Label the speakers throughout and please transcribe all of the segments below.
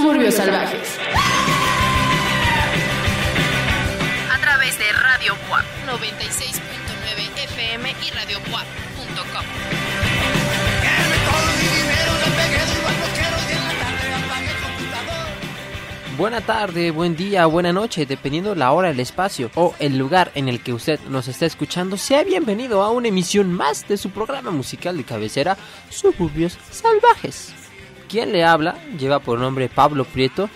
Speaker 1: Suburbios Salvajes.
Speaker 2: A través de Radio WAP 96.9 FM y.
Speaker 3: Buena tarde, buen día, buena noche, dependiendo la hora, el espacio o el lugar en el que usted nos está escuchando, sea bienvenido a una emisión más de su programa musical de cabecera, Suburbios Salvajes. Quien le habla lleva por nombre Pablo Prieto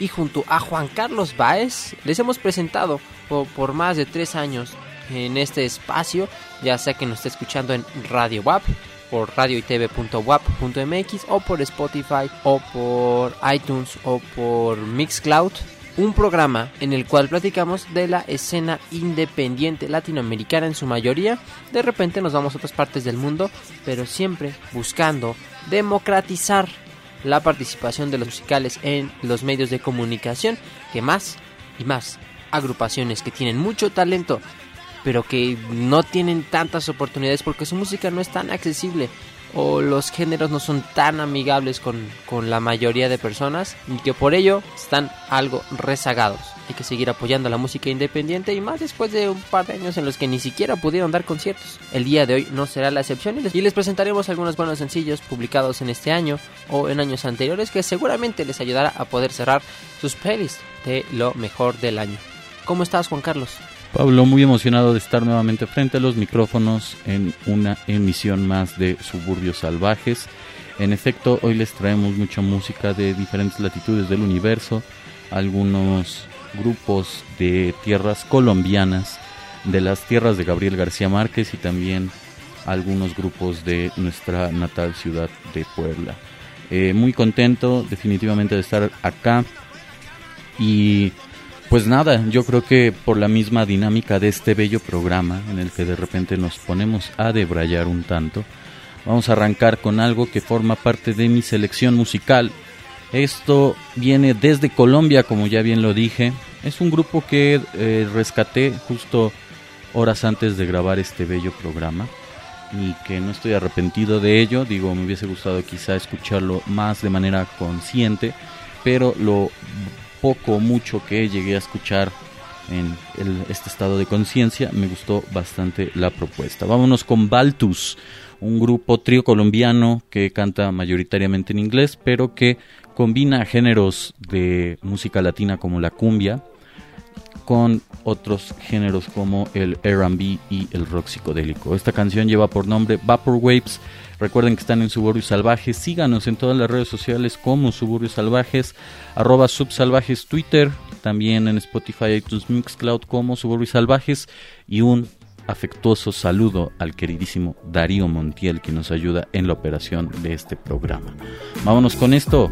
Speaker 3: y junto a Juan Carlos Baez les hemos presentado por, más de tres años en este espacio, ya sea que nos esté escuchando en Radio WAP, por radioitv.wap.mx o por Spotify o por iTunes o por Mixcloud. Un programa en el cual platicamos de la escena independiente latinoamericana en su mayoría. De repente nos vamos a otras partes del mundo, pero siempre buscando democratizar la participación de los musicales en los medios de comunicación, que más y más agrupaciones que tienen mucho talento pero que no tienen tantas oportunidades porque su música no es tan accesible o los géneros no son tan amigables con, con, la mayoría de personas y que por ello están algo rezagados. Hay que seguir apoyando la música independiente y más después de un par de años en los que ni siquiera pudieron dar conciertos. El día de hoy no será la excepción y les, y les presentaremos algunos buenos sencillos publicados en este año o en años anteriores que seguramente les ayudará a poder cerrar sus playlists de lo mejor del año. ¿Cómo estás Juan Carlos?
Speaker 4: Pablo, muy emocionado de estar nuevamente frente a los micrófonos en una emisión más de Suburbios Salvajes. En efecto, hoy les traemos mucha música de diferentes latitudes del universo, algunos grupos de tierras colombianas, de las tierras de Gabriel García Márquez y también algunos grupos de nuestra natal ciudad de Puebla. Eh, muy contento definitivamente de estar acá y pues nada, yo creo que por la misma dinámica de este bello programa en el que de repente nos ponemos a debrayar un tanto, vamos a arrancar con algo que forma parte de mi selección musical. Esto viene desde Colombia, como ya bien lo dije. Es un grupo que eh, rescaté justo horas antes de grabar este bello programa y que no estoy arrepentido de ello. Digo, me hubiese gustado quizá escucharlo más de manera consciente, pero lo poco mucho que llegué a escuchar en este estado de conciencia, me gustó bastante la propuesta. Vámonos con Baltus, un grupo trío colombiano que canta mayoritariamente en inglés, pero que combina géneros de música latina como la cumbia con otros géneros como el RB y el rock psicodélico. Esta canción lleva por nombre Vapor Waves Recuerden que están en Suburbios Salvajes. Síganos en todas las redes sociales como Suburbios Salvajes, arroba Subsalvajes Twitter, también en Spotify, iTunes, Mixcloud como Suburbios Salvajes y un afectuoso saludo al queridísimo Darío Montiel que nos ayuda en la operación de este programa. Vámonos con esto.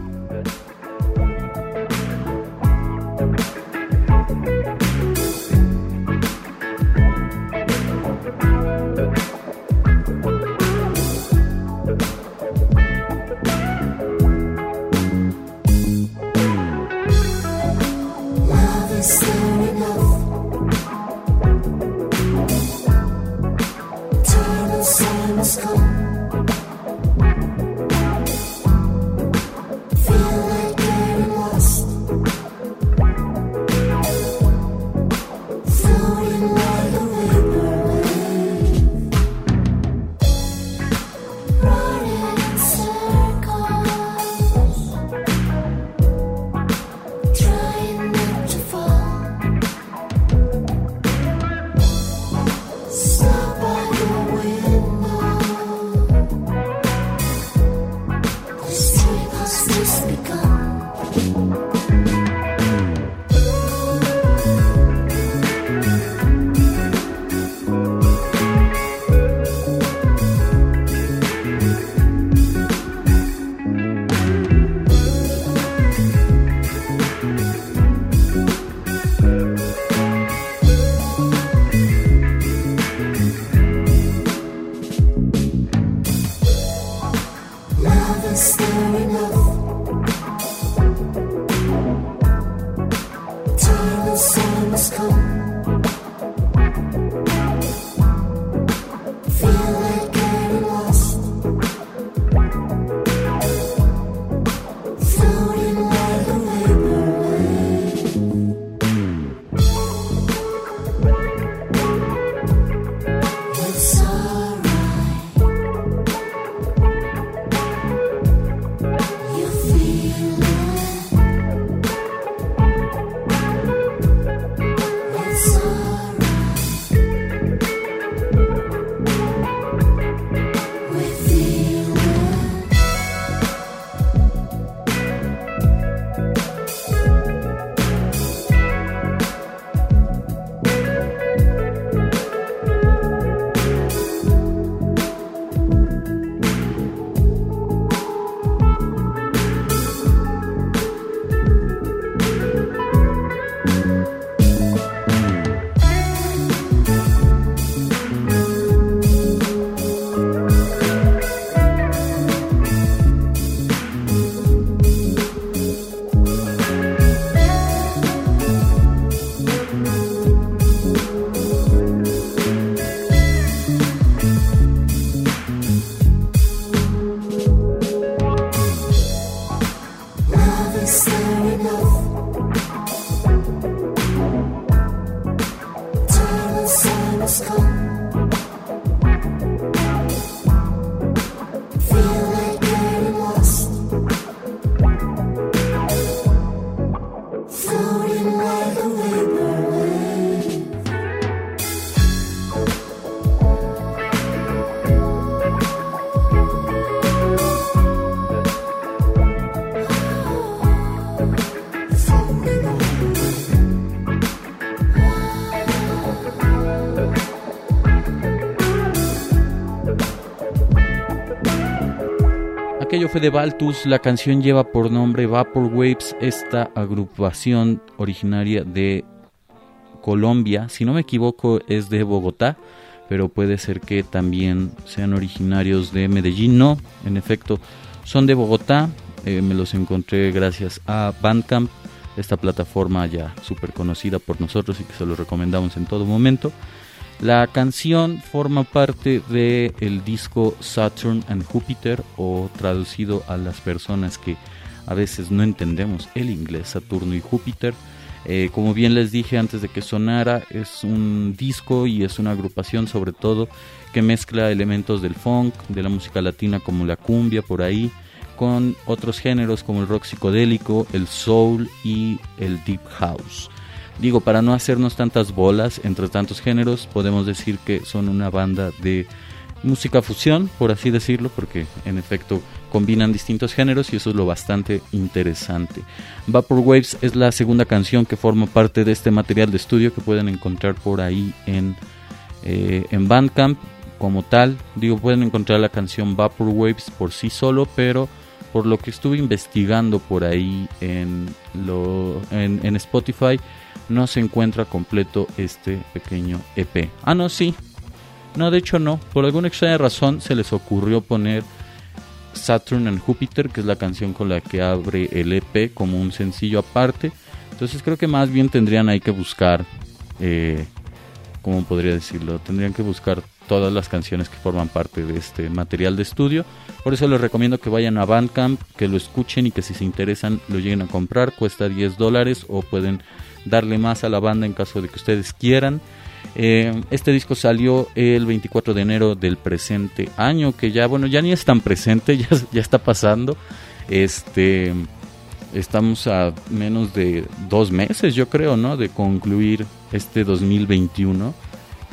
Speaker 4: De Baltus, la canción lleva por nombre Vapor Waves, esta agrupación originaria de Colombia, si no me equivoco es de Bogotá, pero puede ser que también sean originarios de Medellín, no, en efecto son de Bogotá, eh, me los encontré gracias a Bandcamp, esta plataforma ya súper conocida por nosotros y que se los recomendamos en todo momento. La canción forma parte del el disco Saturn and Jupiter o traducido a las personas que a veces no entendemos el inglés Saturno y Júpiter. Eh, como bien les dije antes de que sonara, es un disco y es una agrupación sobre todo que mezcla elementos del funk, de la música latina como la cumbia por ahí, con otros géneros como el rock psicodélico, el soul y el deep house. Digo, para no hacernos tantas bolas entre tantos géneros, podemos decir que son una banda de música fusión, por así decirlo, porque en efecto combinan distintos géneros y eso es lo bastante interesante. Vapor Waves es la segunda canción que forma parte de este material de estudio que pueden encontrar por ahí en, eh, en Bandcamp como tal. Digo, pueden encontrar la canción Vapor Waves por sí solo, pero por lo que estuve investigando por ahí en, lo, en Spotify, no se encuentra completo este pequeño EP. Ah, no, sí. No, de hecho no. Por alguna extraña razón se les ocurrió poner Saturn and Jupiter, que es la canción con la que abre el EP como un sencillo aparte. Entonces creo que más bien tendrían ahí que buscar, eh, ¿cómo podría decirlo? Tendrían que buscar todas las canciones que forman parte de este material de estudio. Por eso les recomiendo que vayan a Bandcamp, que lo escuchen y que si se interesan lo lleguen a comprar. Cuesta 10 dólares o pueden darle más a la banda en caso de que ustedes quieran. Eh, este disco salió el 24 de enero del presente año, que ya, bueno, ya ni es tan presente, ya, ya está pasando. Este, estamos a menos de dos meses, yo creo, ¿no? De concluir este 2021.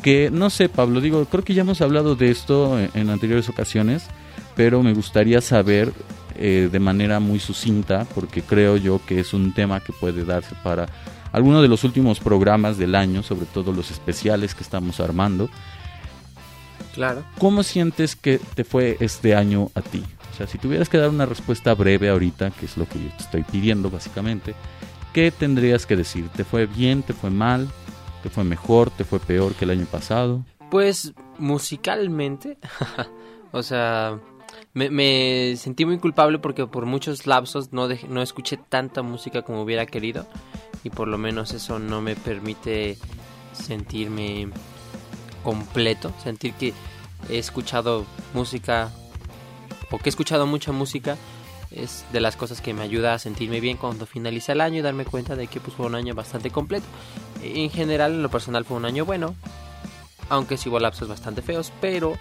Speaker 4: Que no sé, Pablo, digo, creo que ya hemos hablado de esto en, anteriores ocasiones, pero me gustaría saber eh, de manera muy sucinta, porque creo yo que es un tema que puede darse para algunos de los últimos programas del año, sobre todo los especiales que estamos armando.
Speaker 3: Claro.
Speaker 4: ¿Cómo sientes que te fue este año a ti? O sea, si tuvieras que dar una respuesta breve ahorita, que es lo que yo te estoy pidiendo básicamente, ¿qué tendrías que decir? ¿Te fue bien? ¿Te fue mal? ¿Te fue mejor? ¿Te fue peor que el año pasado?
Speaker 3: Pues musicalmente, o sea, me, sentí muy culpable porque por muchos lapsos no, no escuché tanta música como hubiera querido y por lo menos eso no me permite sentirme completo, sentir que he escuchado música o que he escuchado mucha música es de las cosas que me ayuda a sentirme bien cuando finaliza el año y darme cuenta de que pues, fue un año bastante completo. En general, en lo personal fue un año bueno, aunque sí hubo lapsos bastante feos, pero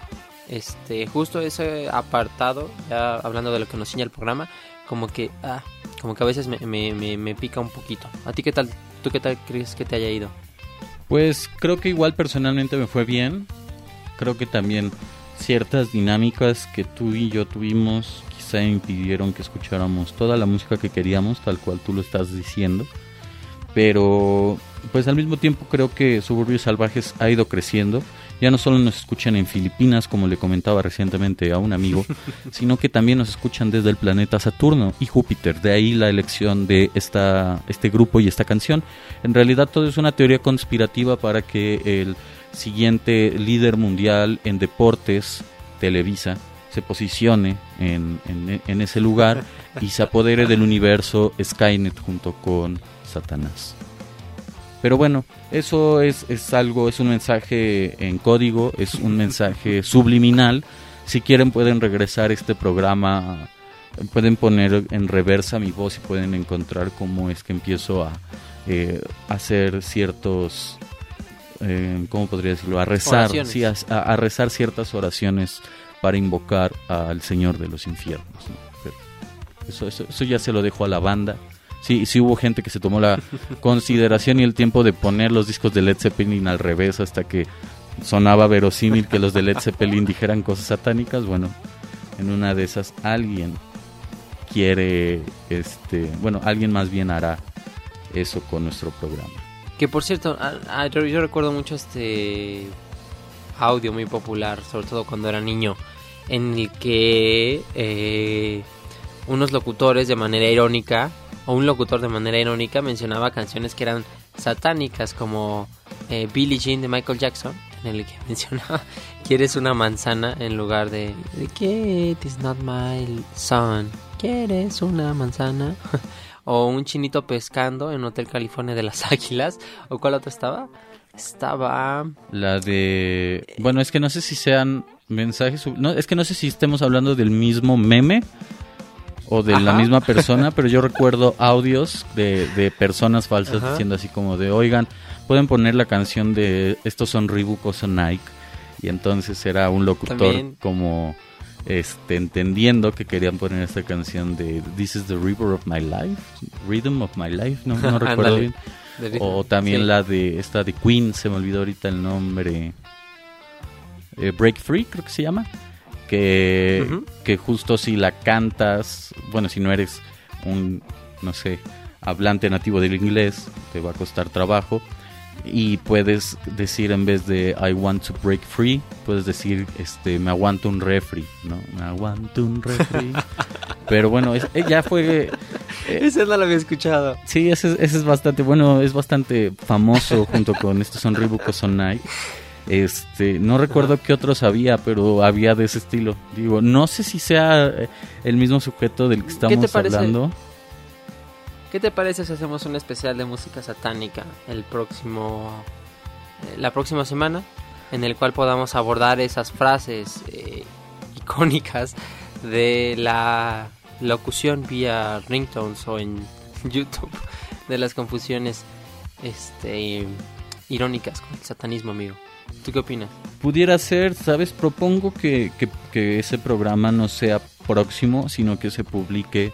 Speaker 3: este justo ese apartado, ya hablando de lo que nos enseña el programa, como que ah, como que a veces me, me, pica un poquito. ¿A ti qué tal? ¿Tú qué tal crees que te haya ido?
Speaker 4: Pues creo que igual personalmente me fue bien. Creo que también ciertas dinámicas que tú y yo tuvimos quizá impidieron que escucháramos toda la música que queríamos, tal cual tú lo estás diciendo. Pero pues al mismo tiempo creo que Suburbios Salvajes ha ido creciendo ya no solo nos escuchan en Filipinas, como le comentaba recientemente a un amigo, sino que también nos escuchan desde el planeta Saturno y Júpiter. De ahí la elección de esta, este grupo y esta canción. En realidad todo es una teoría conspirativa para que el siguiente líder mundial en deportes, Televisa, se posicione en, en ese lugar y se apodere del universo Skynet junto con Satanás. Pero bueno, eso es, es algo, es un mensaje en código, es un mensaje subliminal. Si quieren pueden regresar este programa, pueden poner en reversa mi voz y pueden encontrar cómo es que empiezo a eh, hacer ciertos, eh, ¿cómo podría decirlo? A rezar, sí, a, rezar ciertas oraciones para invocar al Señor de los infiernos. eso, eso, eso ya se lo dejo a la banda sí, sí hubo gente que se tomó la consideración y el tiempo de poner los discos de Led Zeppelin al revés hasta que sonaba verosímil que los de Led Zeppelin dijeran cosas satánicas. Bueno, en una de esas alguien quiere, este, bueno, alguien más bien hará eso con nuestro programa.
Speaker 3: Que por cierto, yo, recuerdo mucho este audio muy popular, sobre todo cuando era niño, en el que eh, unos locutores de manera irónica, o un locutor de manera irónica mencionaba canciones que eran satánicas como eh, Billie Jean de Michael Jackson, en el que mencionaba quieres una manzana en lugar de it is not my son, quieres una manzana o un chinito pescando en Hotel California de las Águilas. O cuál otro estaba? Estaba
Speaker 4: la de bueno, es que no sé si sean mensajes, no, es que no sé si estemos hablando del mismo meme o de la misma persona, pero yo recuerdo audios de, de personas falsas diciendo así como de, oigan, pueden poner la canción de estos son Reebok o son Nike. Y entonces era un locutor como este entendiendo que querían poner esta canción de This is the River of My Life, Rhythm of My Life, no, no recuerdo bien. O también la de esta de Queen, se me olvidó ahorita el nombre. Eh, Break Free, creo que se llama que, que justo si la cantas, bueno, si no eres un, no sé, hablante nativo del inglés, te va a costar trabajo. Y puedes decir en vez de I want to break free, puedes decir este me aguanto un refri, ¿no? Me aguanto un refri. Pero bueno, es, eh, ya fue.
Speaker 3: Eh, ese no lo había escuchado.
Speaker 4: Sí, ese, ese, es bastante bueno, es bastante famoso junto con estos son Reebok o son Nike. Este, no recuerdo qué otros había, pero había de ese estilo. Digo, no sé si sea eh, el mismo sujeto del que estamos hablando.
Speaker 3: ¿Qué te parece si hacemos un especial de música satánica el próximo eh, la próxima semana en el cual podamos abordar esas frases eh, icónicas de la locución vía ringtones o en YouTube de las confusiones este irónicas con el satanismo, amigo? ¿Tú qué opinas?
Speaker 4: Pudiera ser, ¿sabes? Propongo que, que, ese programa no sea próximo, sino que se publique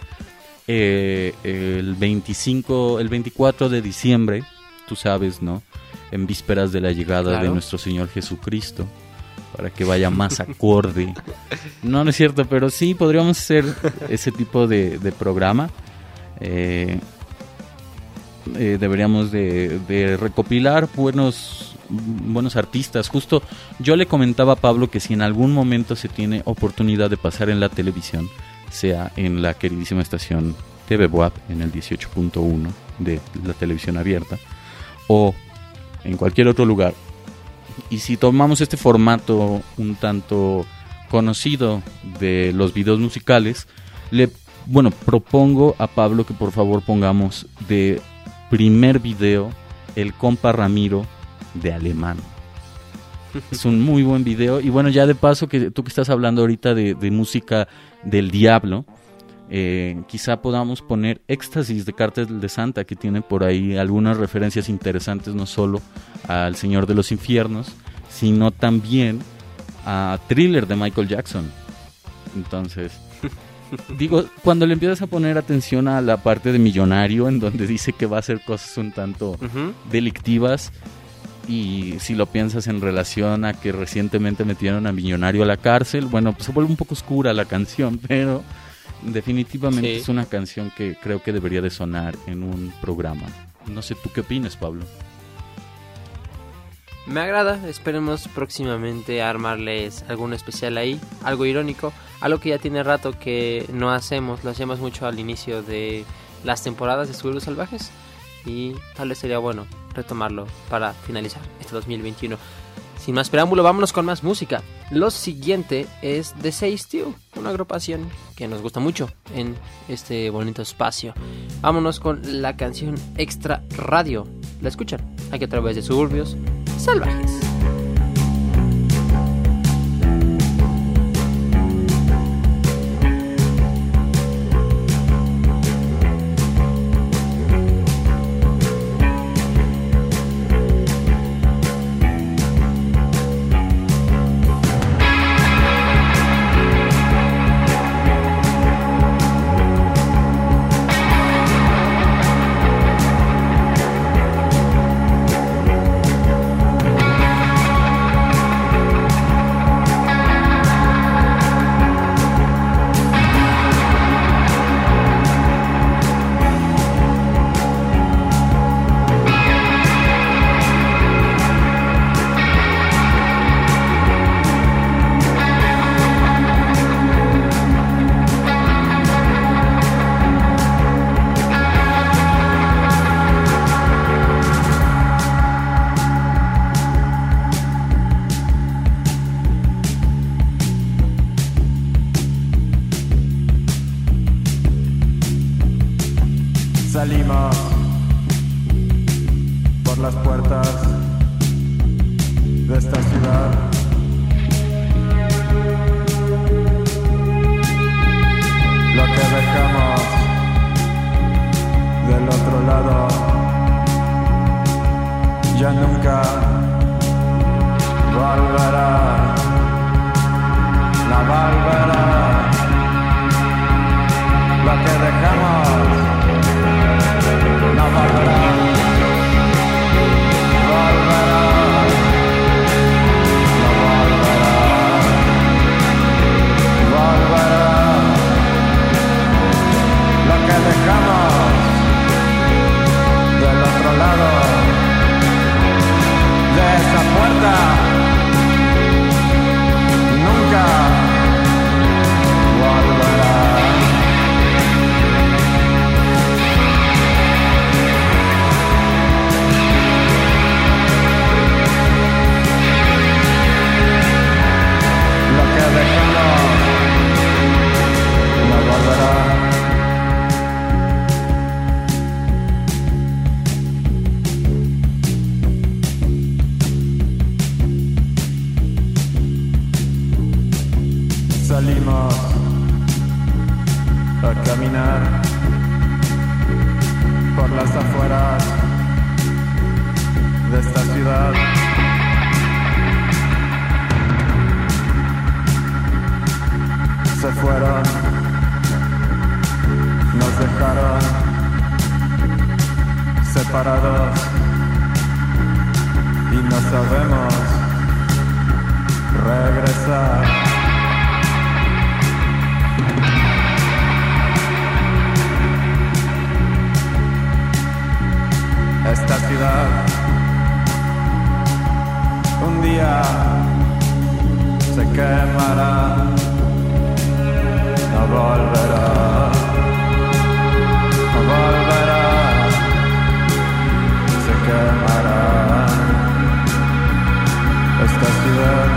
Speaker 4: eh, el 25, el 24 de diciembre, tú sabes, ¿no? En vísperas de la llegada de nuestro Señor Jesucristo, para que vaya más acorde. No, no es cierto, pero sí podríamos hacer ese tipo de, programa. Eh, eh, deberíamos de, de, recopilar buenos buenos artistas. Justo yo le comentaba a Pablo que si en algún momento se tiene oportunidad de pasar en la televisión, sea en la queridísima estación TV Boab en el 18.1 de la televisión abierta o en cualquier otro lugar. Y si tomamos este formato un tanto conocido de los videos musicales, le bueno, propongo a Pablo que por favor pongamos de primer video el compa Ramiro de alemán. Es un muy buen video. Y bueno, ya de paso, que tú que estás hablando ahorita de, música del diablo, eh, quizá podamos poner Éxtasis de Cártel de Santa, que tiene por ahí algunas referencias interesantes, no solo al Señor de los Infiernos, sino también a Thriller de Michael Jackson. Entonces, digo, cuando le empiezas a poner atención a la parte de Millonario, en donde dice que va a hacer cosas un tanto delictivas, y si lo piensas en relación a que recientemente metieron a Millonario a la cárcel, bueno, pues se vuelve un poco oscura la canción, pero definitivamente es una canción que creo que debería de sonar en un programa. No sé, ¿tú qué opinas, Pablo?
Speaker 3: Me agrada, esperemos próximamente armarles algún especial ahí, algo irónico, algo que ya tiene rato que no hacemos, lo hacemos mucho al inicio de las temporadas de Suburbios Salvajes y tal vez sería bueno retomarlo para finalizar este 2021. Sin más preámbulo, vámonos con más música. Lo siguiente es The Say Stew, una agrupación que nos gusta mucho en este bonito espacio. Vámonos con la canción Extra Radio. La escuchan aquí a través de suburbios salvajes.
Speaker 1: A caminar por las afueras de esta ciudad. Se fueron, nos dejaron separados y no sabemos regresar. Esta ciudad. Un día se quemará, no volverá, no volverá, se quemará. Esta ciudad,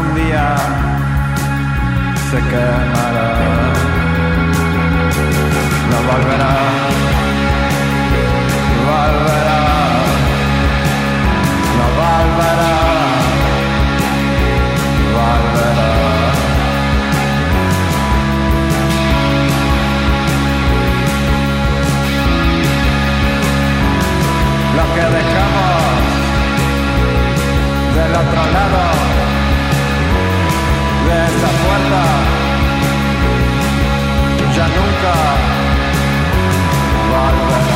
Speaker 1: un día se quemará, no volverá volverá, no volverá, volverá. Lo que dejamos del otro lado de esa puerta nunca. Volverá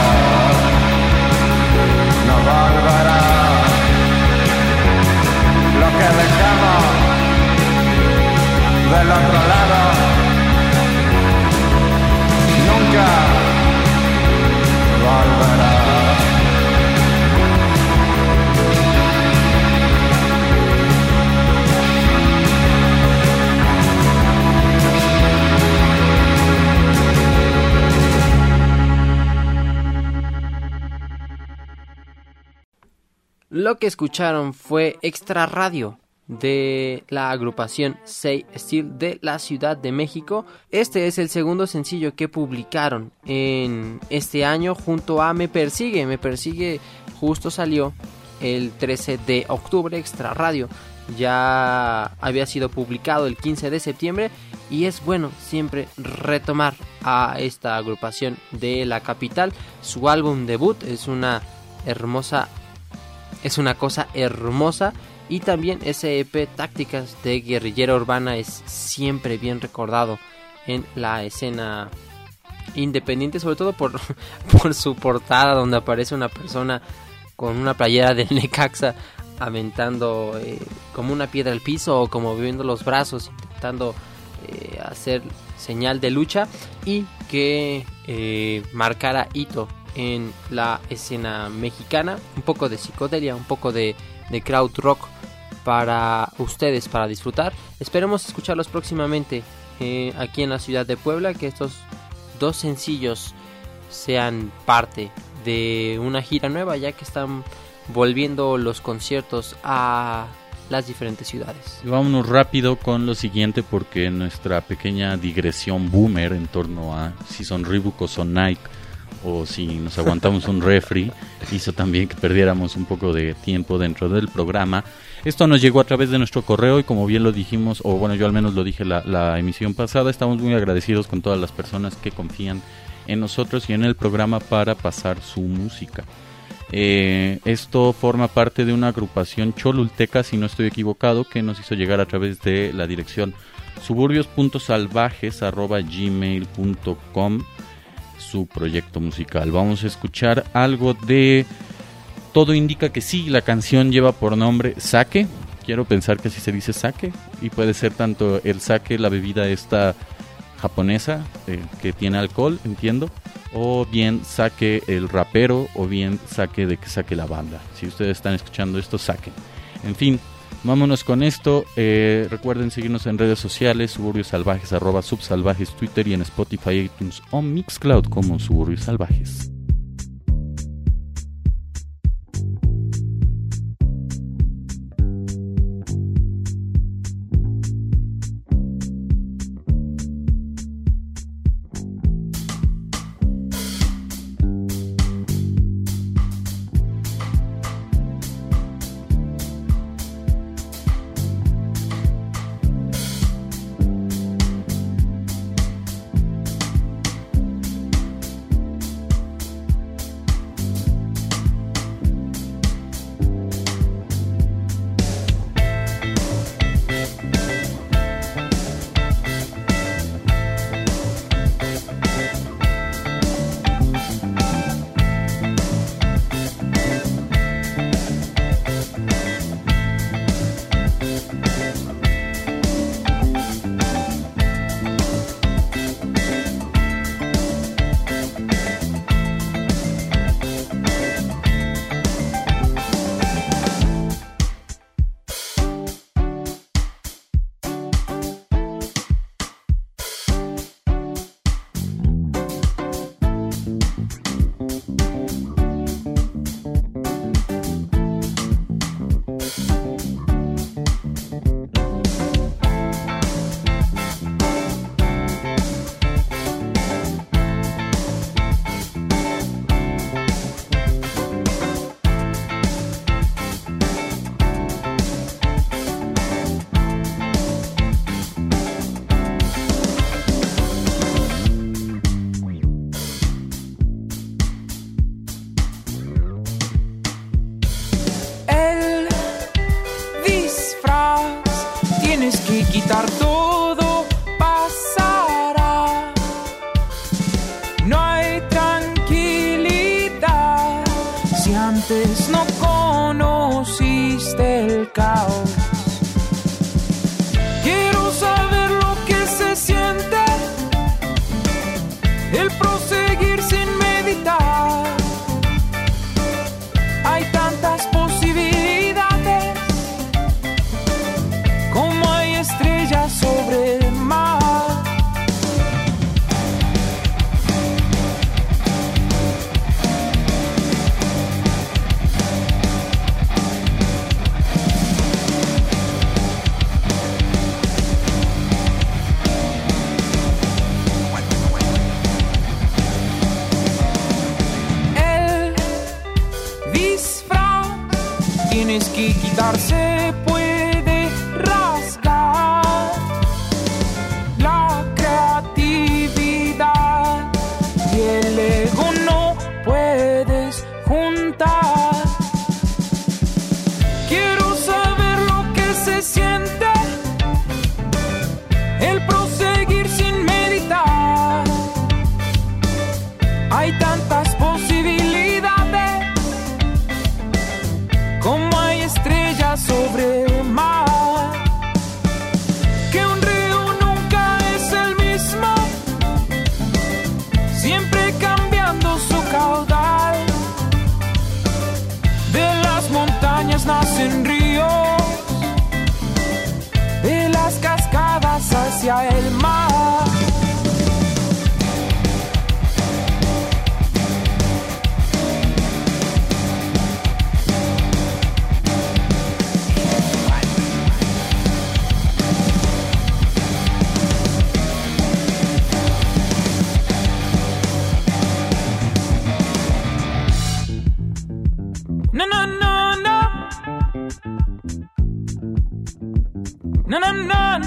Speaker 1: Que
Speaker 3: escucharon fue Extra Radio de la agrupación Say Steel de la Ciudad de México. Este es el segundo sencillo que publicaron en este año junto a Me Persigue. Me Persigue justo salió el 13 de octubre Extra Radio. Ya había sido publicado el 15 de septiembre y es bueno siempre retomar a esta agrupación de la capital. Su álbum debut es una hermosa es una cosa hermosa. Y también ese EP Tácticas de Guerrillera Urbana es siempre bien recordado en la escena independiente, sobre todo por, por su portada donde aparece una persona con una playera del Necaxa aventando eh, como una piedra al piso o como moviendo los brazos intentando eh, hacer señal de lucha y que eh, marcara hito en la escena mexicana, un poco de psicodelia, un poco de, de crowd rock para ustedes, para disfrutar. Esperemos escucharlos próximamente eh, aquí en la ciudad de Puebla, que estos dos sencillos sean parte de una gira nueva, ya que están volviendo los conciertos a las diferentes ciudades.
Speaker 4: Vámonos rápido con lo siguiente porque nuestra pequeña digresión boomer en torno a si son Reebok o son Nike o si nos aguantamos un refri hizo también que perdiéramos un poco de tiempo dentro del programa. Esto nos llegó a través de nuestro correo y como bien lo dijimos, o bueno yo al menos lo dije la, emisión pasada, estamos muy agradecidos con todas las personas que confían en nosotros y en el programa para pasar su música. Eh, esto forma parte de una agrupación cholulteca, si no estoy equivocado, que nos hizo llegar a través de la dirección suburbios.salvajes.gmail.com su proyecto musical. Vamos a escuchar algo de... Todo indica que sí, la canción lleva por nombre Sake. Quiero pensar que así se dice Sake. Y puede ser tanto el sake, la bebida esta japonesa eh, que tiene alcohol, entiendo, o bien saque el rapero, o bien saque de que saque la banda. Si ustedes están escuchando esto, saquen. En fin, vámonos con esto. Eh, recuerden seguirnos en redes sociales, Suburbios Salvajes, arroba Subsalvajes, Twitter y en Spotify, iTunes o Mixcloud como Suburbios Salvajes.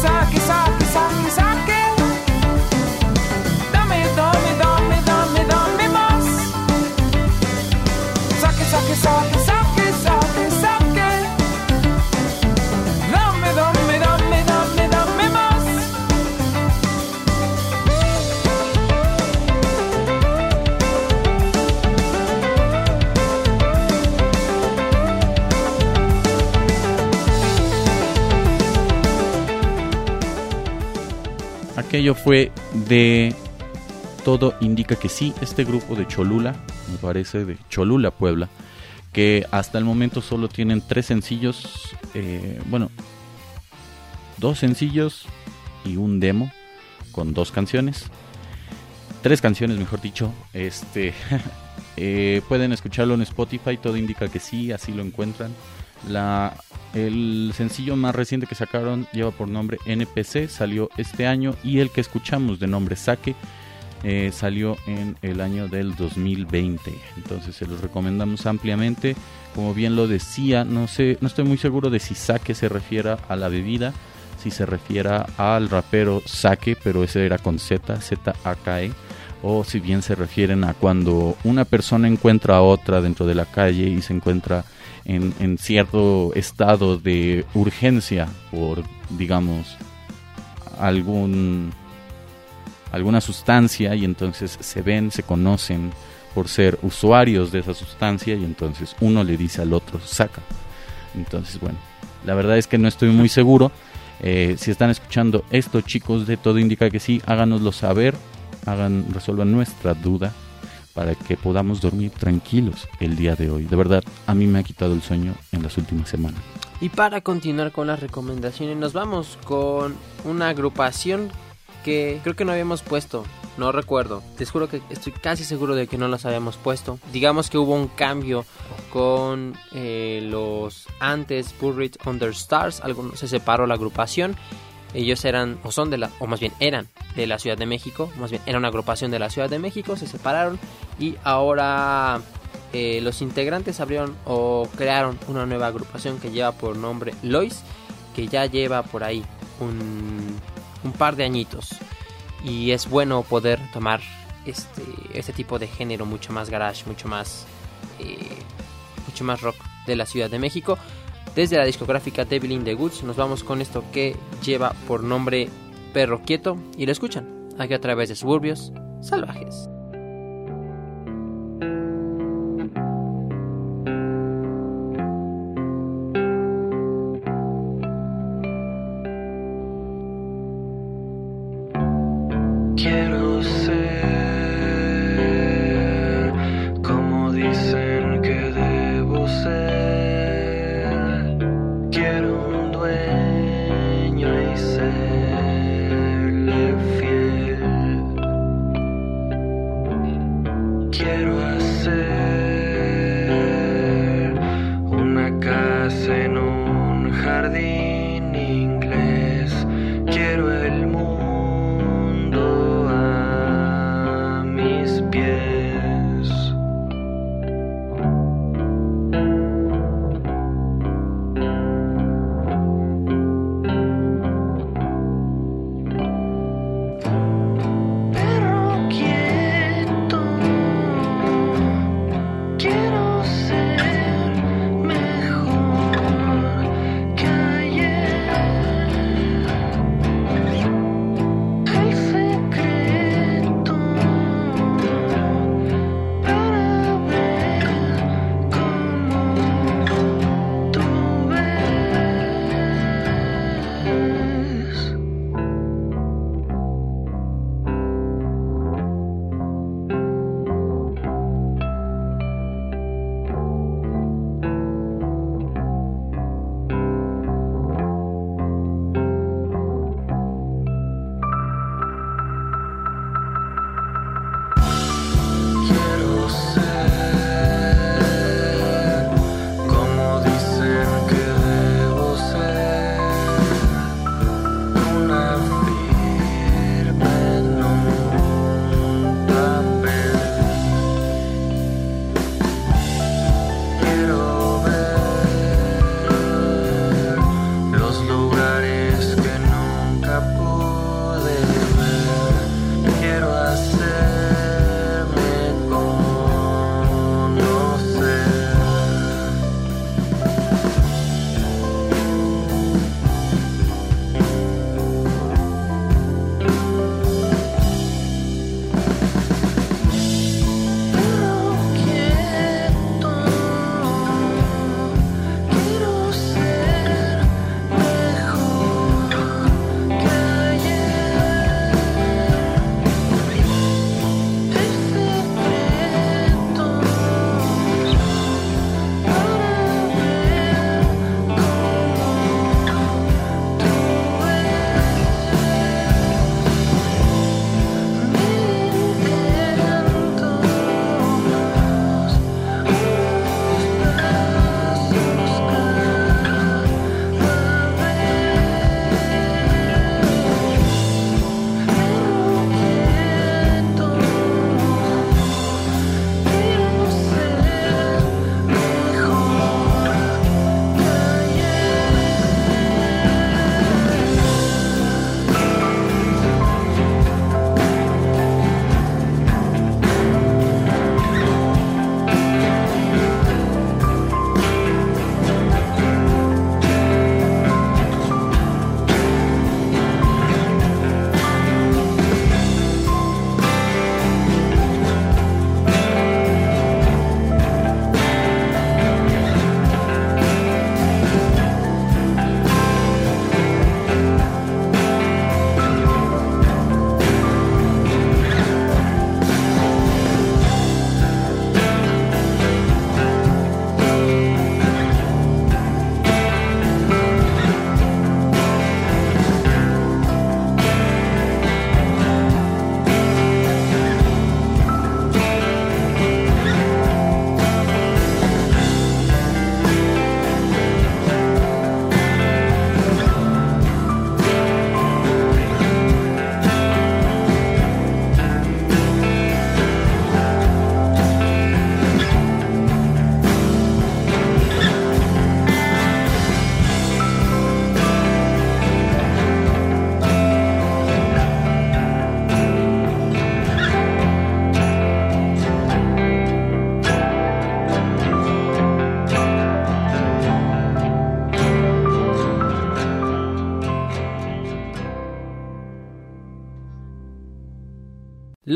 Speaker 5: Saque, saque,
Speaker 4: Aquello fue de todo indica que sí, este grupo de Cholula, me parece de Cholula, Puebla, que hasta el momento solo tienen tres sencillos, eh, bueno, dos sencillos y un demo con dos canciones, tres canciones mejor dicho, este, eh, pueden escucharlo en Spotify, todo indica que sí, así lo encuentran. La, el sencillo más reciente que sacaron lleva por nombre NPC, salió este año y el que escuchamos de nombre Saque eh, salió en el año del 2020. Entonces se los recomendamos ampliamente. Como bien lo decía, no sé, no estoy muy seguro de si Saque se refiera a la bebida, si se refiera al rapero Saque, pero ese era con Z, Z-A-K-E, o si bien se refieren a cuando una persona encuentra a otra dentro de la calle y se encuentra en, cierto estado de urgencia por, digamos, algún alguna sustancia y entonces se ven, se conocen por ser usuarios de esa sustancia y entonces uno le dice al otro, saca. Entonces, bueno, la verdad es que no estoy muy seguro. Eh, si están escuchando esto, chicos, de todo indica que sí, háganoslo saber, hagan, resuelvan nuestra duda para que podamos dormir tranquilos el día de hoy. De verdad, a mí me ha quitado el sueño en las últimas semanas.
Speaker 3: Y para continuar con las recomendaciones, nos vamos con una agrupación que creo que no habíamos puesto. No recuerdo. Te juro que estoy casi seguro de que no las habíamos puesto. Digamos que hubo un cambio con eh, los antes Buried Under Stars. Algo, se separó la agrupación. Ellos eran, o son de la, o más bien eran de la Ciudad de México. Más bien era una agrupación de la Ciudad de México. Se separaron y ahora eh, los integrantes abrieron o crearon una nueva agrupación que lleva por nombre Lois. Que ya lleva por ahí un, un par de añitos y es bueno poder tomar este, este tipo de género mucho más garage, mucho más eh, mucho más rock de la Ciudad de México. Desde la discográfica Devil in the Woods nos vamos con esto que lleva por nombre Perro Quieto y lo escuchan aquí a través de Suburbios Salvajes.
Speaker 6: Casa en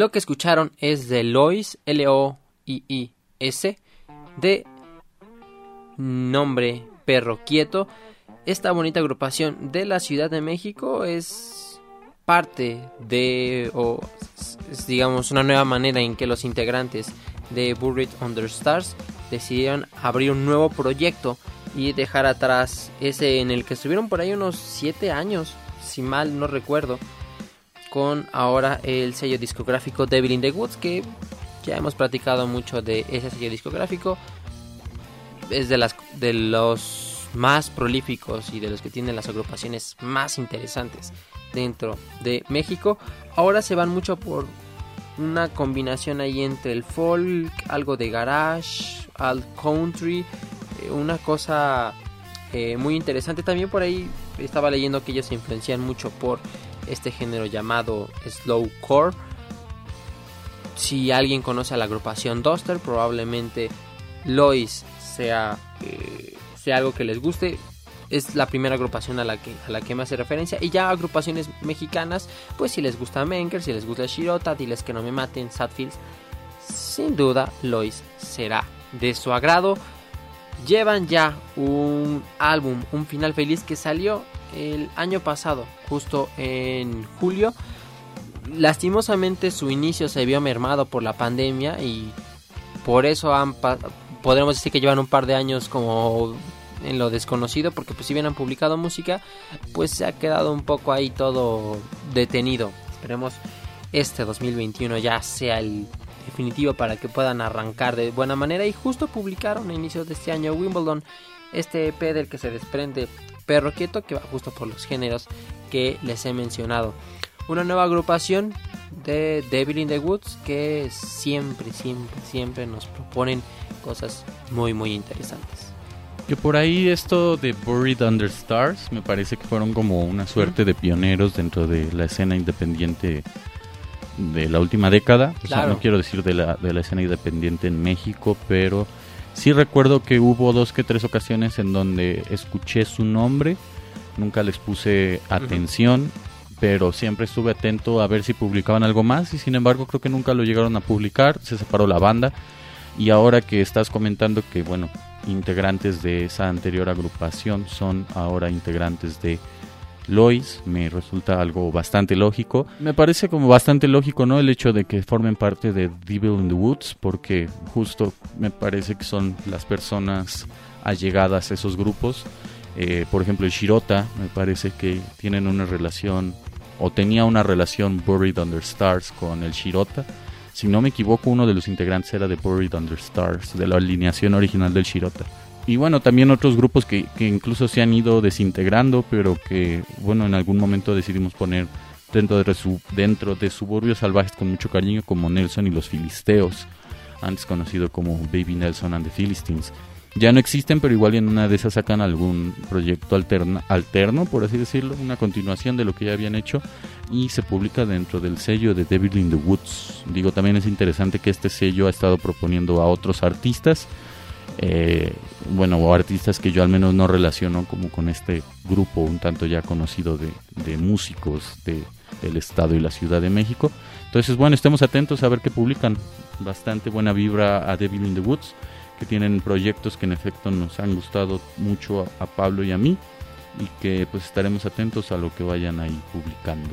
Speaker 3: Lo que escucharon es de Lois, L-O-I-I-S, de nombre Perro Quieto. Esta bonita agrupación de la Ciudad de México es parte de, o es, digamos, una nueva manera en que los integrantes de Buried Under Stars decidieron abrir un nuevo proyecto y dejar atrás ese en el que estuvieron por ahí unos 7 años, si mal no recuerdo, con ahora el sello discográfico Devil in the Woods, que ya hemos platicado mucho de ese sello discográfico, es de, las, de los más prolíficos y de los que tienen las agrupaciones más interesantes dentro de México. Ahora se van mucho por una combinación ahí entre el folk, algo de garage, al country, eh, una cosa eh, muy interesante. También por ahí estaba leyendo que ellos se influencian mucho por este género llamado slowcore. Si alguien conoce a la agrupación Duster, probablemente Lois sea, eh, sea algo que les guste. Es la primera agrupación a la que a la que me hace referencia. Y ya agrupaciones mexicanas, pues si les gusta Menker, si les gusta Shirota, diles que no me maten, Sadfields. Sin duda, Lois será de su agrado. Llevan ya un álbum, un final feliz que salió el año pasado, justo en julio. Lastimosamente su inicio se vio mermado por la pandemia y por eso han podremos decir que llevan un par de años como en lo desconocido porque pues si bien han publicado música pues se ha quedado un poco ahí todo detenido esperemos este 2021 ya sea el definitivo para que puedan arrancar de buena manera y justo publicaron a inicios de este año Wimbledon este EP del que se desprende Perro Quieto que va justo por los géneros que les he mencionado una nueva agrupación de Devil in the Woods que siempre siempre siempre nos proponen cosas muy muy interesantes
Speaker 4: Que por ahí esto de Buried Under Stars me parece que fueron como una suerte de pioneros dentro de la escena independiente de la última década. O sea,
Speaker 3: Claro.
Speaker 4: no quiero decir de la, de la escena independiente en México, pero sí recuerdo que hubo dos que tres ocasiones en donde escuché su nombre, nunca les puse atención, pero siempre estuve atento a ver si publicaban algo más y sin embargo creo que nunca lo llegaron a publicar, se separó la banda. Y ahora que estás comentando que bueno, integrantes de esa anterior agrupación son ahora integrantes de Lois, me resulta algo bastante lógico. Me parece como bastante lógico, ¿no? El hecho de que formen parte de Devil in the Woods, porque justo me parece que son las personas allegadas a esos grupos. Eh, por ejemplo, el Shirota, me parece que tienen una relación, o tenía una relación Buried Under Stars con el Shirota. Si no me equivoco, uno de los integrantes era de Buried Under Stars, de la alineación original del Shirota. Y bueno, también otros grupos que, que incluso se han ido desintegrando, pero que, bueno, en algún momento decidimos poner dentro de, su, dentro de Suburbios Salvajes con mucho cariño, como Nelson y los Filisteos, antes conocido como Baby Nelson and the Philistines. Ya no existen, pero igual en una de esas sacan algún proyecto alterna, alterno, por así decirlo, una continuación de lo que ya habían hecho y se publica dentro del sello de Devil in the Woods. Digo, también es interesante que este sello ha estado proponiendo a otros artistas eh, bueno, o artistas que yo al menos no relaciono como con este grupo un tanto ya conocido de, de músicos de, del Estado y la Ciudad de México. Entonces, bueno, estemos atentos a ver qué publican. Bastante buena vibra a Devil in the Woods, que tienen proyectos que en efecto nos han gustado mucho a, a Pablo y a mí y que pues estaremos atentos a lo que vayan ahí publicando.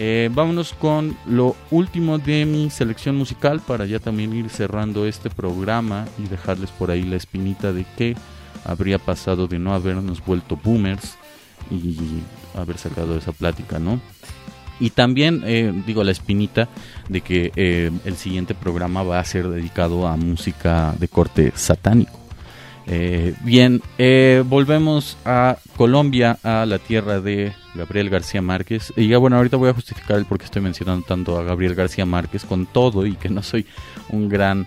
Speaker 4: Eh, vámonos con lo último de mi selección musical para ya también ir cerrando este programa y dejarles por ahí la espinita de qué habría pasado de no habernos vuelto boomers y haber sacado esa plática, ¿no? Y también eh, digo la espinita de que eh, el siguiente programa va a ser dedicado a música de corte satánico. Eh, bien, eh, volvemos a Colombia, a la tierra de Gabriel García Márquez. Y ya bueno, ahorita voy a justificar el por qué estoy mencionando tanto a Gabriel García Márquez con todo y que no soy un gran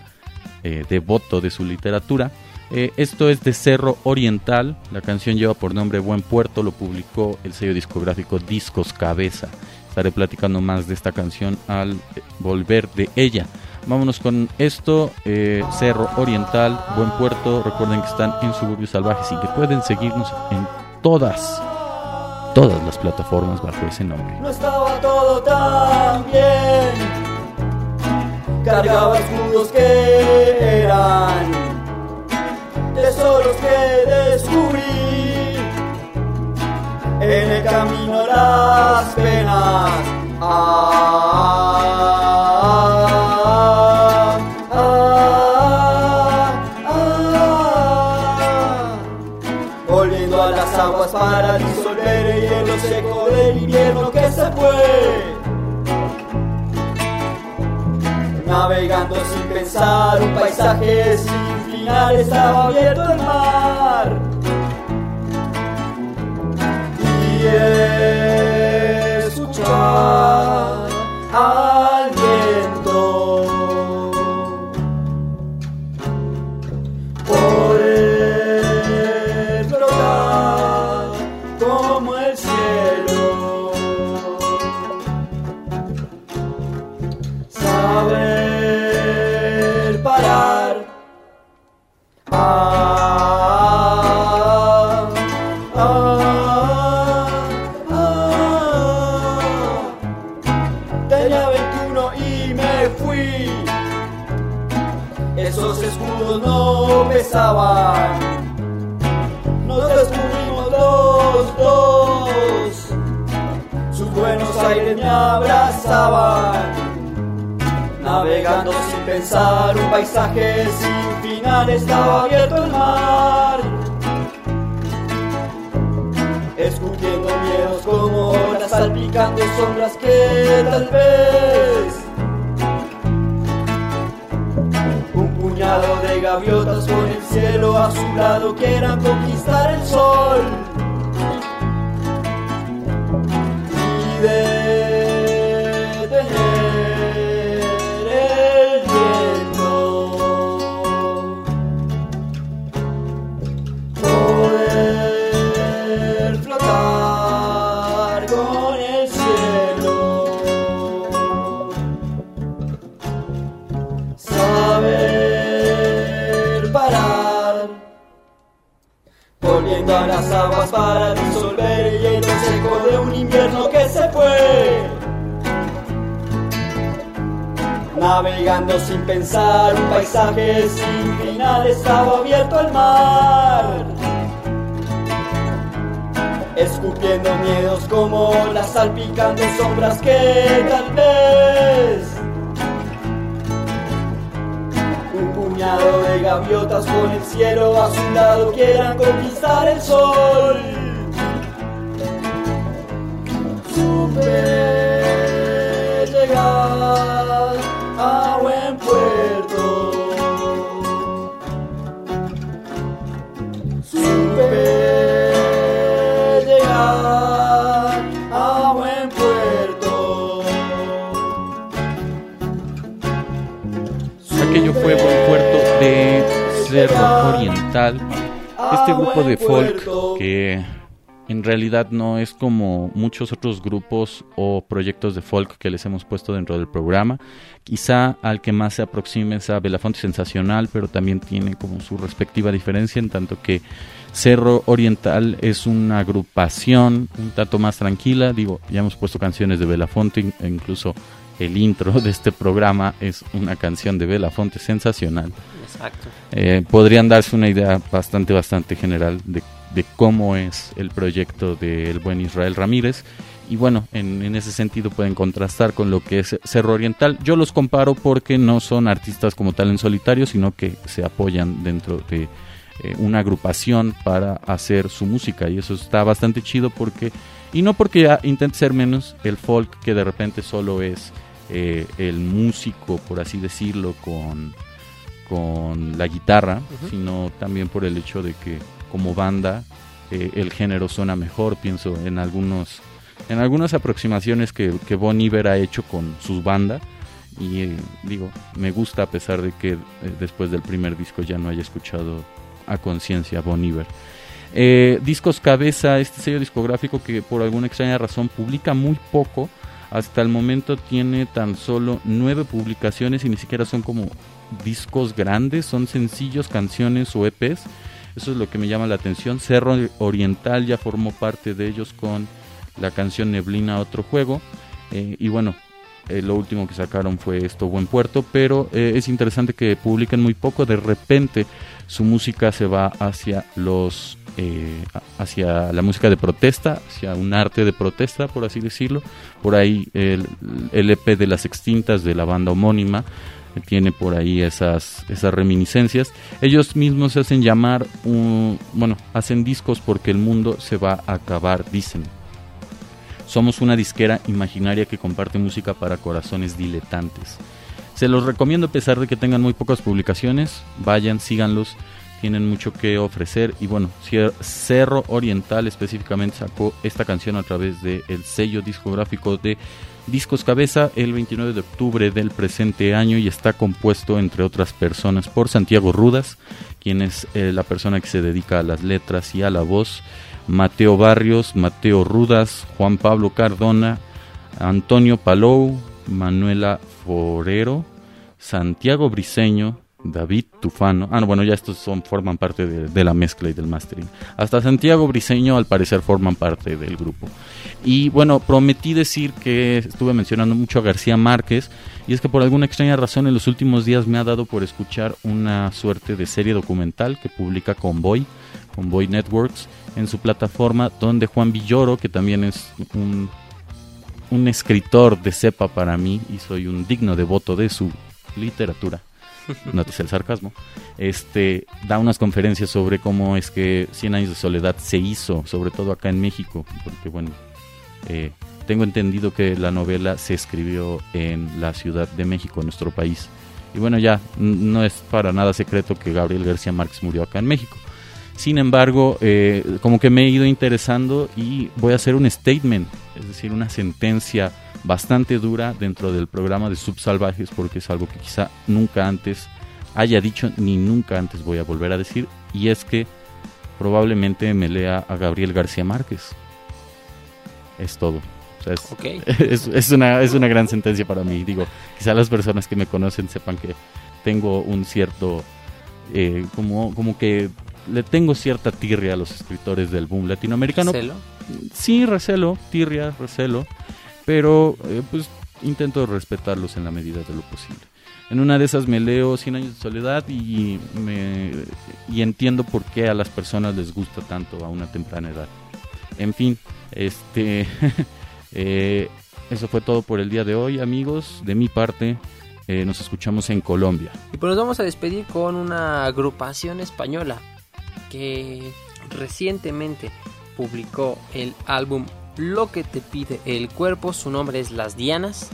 Speaker 4: eh, devoto de su literatura. Eh, esto es de Cerro Oriental, la canción lleva por nombre Buen Puerto, lo publicó el sello discográfico Discos Cabeza. Estaré platicando más de esta canción al volver de ella. Vámonos con esto, eh, Cerro Oriental, Buen Puerto. Recuerden que están en Suburbios Salvajes y que pueden seguirnos en todas, todas las plataformas bajo ese nombre.
Speaker 7: No estaba todo tan bien. cargaba escudos que eran tesoros que descubrí en el camino las penas. Ah, un paisaje sin final estaba abierto el mar. Y escuchar pensar, un paisaje sin final estaba abierto el mar. Escupiendo miedos como olas, salpicando sombras que tal vez. Un puñado de gaviotas con el cielo azulado quieran conquistar el sol. Y detener aguas para disolver el hielo seco de un invierno que se fue. Navegando sin pensar, un paisaje sin final estaba abierto al mar. Escupiendo miedos como olas, salpicando sombras que tal vez. De gaviotas con el cielo a su lado quieran conquistar el sol.
Speaker 4: Este grupo de folk que en realidad no es como muchos otros grupos o proyectos de folk que les hemos puesto dentro del programa. Quizá al que más se aproxime es a Belafonte Sensacional, pero también tiene como su respectiva diferencia en tanto que Cerro Oriental es una agrupación un tanto más tranquila. Digo, ya hemos puesto canciones de Belafonte e incluso el intro de este programa es una canción de Belafonte sensacional.
Speaker 3: Exacto.
Speaker 4: Eh, podrían darse una idea bastante, bastante general de, cómo es el proyecto del buen Israel Ramírez. Y bueno, en, en, ese sentido pueden contrastar con lo que es Cerro Oriental. Yo los comparo porque no son artistas como tal en solitario, sino que se apoyan dentro de eh, una agrupación para hacer su música. Y eso está bastante chido porque... Y no porque ya intente ser menos el folk que de repente solo es eh, el músico, por así decirlo, con, con la guitarra, uh -huh. sino también por el hecho de que como banda eh, el género suena mejor, pienso en algunos en algunas aproximaciones que, que Bon Iver ha hecho con sus bandas y eh, digo, me gusta a pesar de que eh, después del primer disco ya no haya escuchado a conciencia Bon Iver. Eh, Discos Cabeza, este sello discográfico que por alguna extraña razón publica muy poco, hasta el momento tiene tan solo nueve publicaciones y ni siquiera son como discos grandes, son sencillos, canciones o EPs. Eso es lo que me llama la atención. Cerro Oriental ya formó parte de ellos con la canción Neblina, otro juego. Eh, y bueno, eh, lo último que sacaron fue esto Buen Puerto, pero eh, es interesante que publiquen muy poco, de repente su música se va hacia los eh, hacia la música de protesta, hacia un arte de protesta, por así decirlo. Por ahí el, el EP de las extintas de la banda homónima tiene por ahí esas, esas reminiscencias. Ellos mismos se hacen llamar, un, bueno, hacen discos porque el mundo se va a acabar, dicen. Somos una disquera imaginaria que comparte música para corazones diletantes. Se los recomiendo a pesar de que tengan muy pocas publicaciones. Vayan, síganlos. Tienen mucho que ofrecer. Y bueno, Cerro Oriental específicamente sacó esta canción a través del sello discográfico de Discos Cabeza el 29 de octubre del presente año y está compuesto entre otras personas por Santiago Rudas, quien es eh, la persona que se dedica a las letras y a la voz, Mateo Barrios, Mateo Rudas, Juan Pablo Cardona, Antonio Palou, Manuela Forero, Santiago Briseño, David Tufano. Ah, no, bueno, ya estos son, forman parte de, la mezcla y del mastering. Hasta Santiago Briseño, al parecer, forman parte del grupo. Y bueno, prometí decir que estuve mencionando mucho a García Márquez. Y es que por alguna extraña razón en los últimos días me ha dado por escuchar una suerte de serie documental que publica Convoy, Convoy Networks, en su plataforma, donde Juan Villoro, que también es un un escritor de cepa para mí y soy un digno devoto de su literatura. Nótese el sarcasmo. Este da unas conferencias sobre cómo es que Cien años de soledad se hizo, sobre todo acá en México, porque bueno, eh, tengo entendido que la novela se escribió en la Ciudad de México, nuestro país. Y bueno, ya no es para nada secreto que Gabriel García Márquez murió acá en México. Sin embargo, eh, como que me he ido interesando y voy a hacer un statement, es decir, una sentencia bastante dura dentro del programa de Subsalvajes, porque es algo que quizá nunca antes haya dicho ni nunca antes voy a volver a decir, y es que probablemente me lea a Gabriel García Márquez. Es todo. O sea, es, es, es una, es una gran sentencia para mí. Digo, quizá las personas que me conocen sepan que tengo un cierto, eh, como, como que le tengo cierta tirria a los escritores del boom latinoamericano.
Speaker 3: Celo.
Speaker 4: Sí, recelo, tirria, recelo, pero eh, pues intento respetarlos en la medida de lo posible. En una de esas me leo Cien años de soledad y, me, y entiendo por qué a las personas les gusta tanto a una temprana edad. En fin, este, eh, eso fue todo por el día de hoy, amigos. De mi parte, eh, nos escuchamos en Colombia.
Speaker 3: Y pues nos vamos a despedir con una agrupación española que recientemente publicó el álbum Lo que te pide el cuerpo. Su nombre es Las Dianas.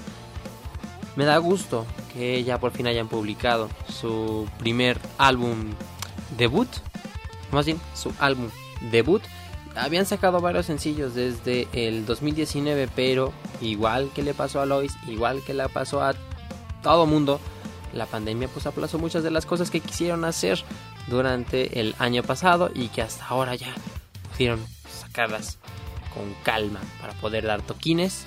Speaker 3: Me da gusto que ya por fin hayan publicado su primer álbum debut. Más bien, su álbum debut. Habían sacado varios sencillos desde el 2019, pero igual que le pasó a Lois, igual que le pasó a todo mundo, la pandemia pues aplazó muchas de las cosas que quisieron hacer durante el año pasado y que hasta ahora ya pudieron sacarlas con calma para poder dar toquines.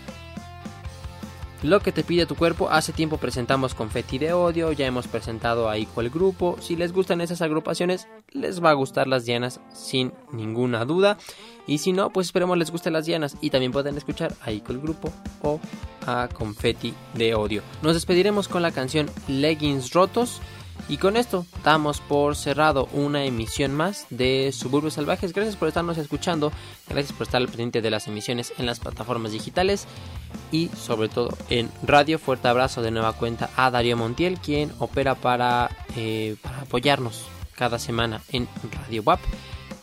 Speaker 3: Lo que te pide tu cuerpo, hace tiempo presentamos Confetti de Odio, ya hemos presentado a Ico el grupo, si les gustan esas agrupaciones, les va a gustar las Dianas sin ninguna duda, y si no, pues esperemos les guste las Dianas, y también pueden escuchar a Ico el grupo o a Confetti de Odio. Nos despediremos con la canción Leggings Rotos, y con esto damos por cerrado una emisión más de Suburbios Salvajes. Gracias por estarnos escuchando, gracias por estar al pendiente de las emisiones en las plataformas digitales y sobre todo en radio. Fuerte abrazo de nueva cuenta a Darío Montiel, quien opera para, eh, apoyarnos cada semana en Radio WAP.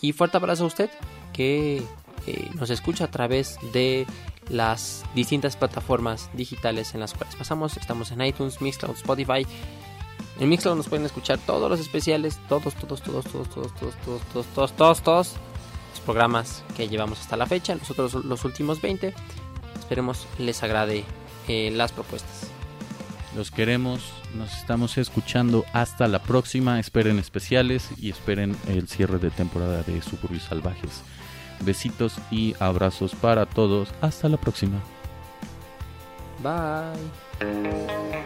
Speaker 3: Y fuerte abrazo a usted que eh, nos escucha a través de las distintas plataformas digitales en las cuales pasamos. Estamos en iTunes, Mixcloud, Spotify. En Mixcloud nos pueden escuchar todos los especiales, todos, todos, todos, todos, todos, todos, todos, todos, todos, todos, todos los programas que llevamos hasta la fecha, nosotros los últimos 20. Esperemos les agrade eh, las propuestas.
Speaker 4: Los queremos, nos estamos escuchando hasta la próxima. Esperen especiales y esperen el cierre de temporada de Suburbios Salvajes. Besitos y abrazos para todos. Hasta la próxima.
Speaker 3: Bye.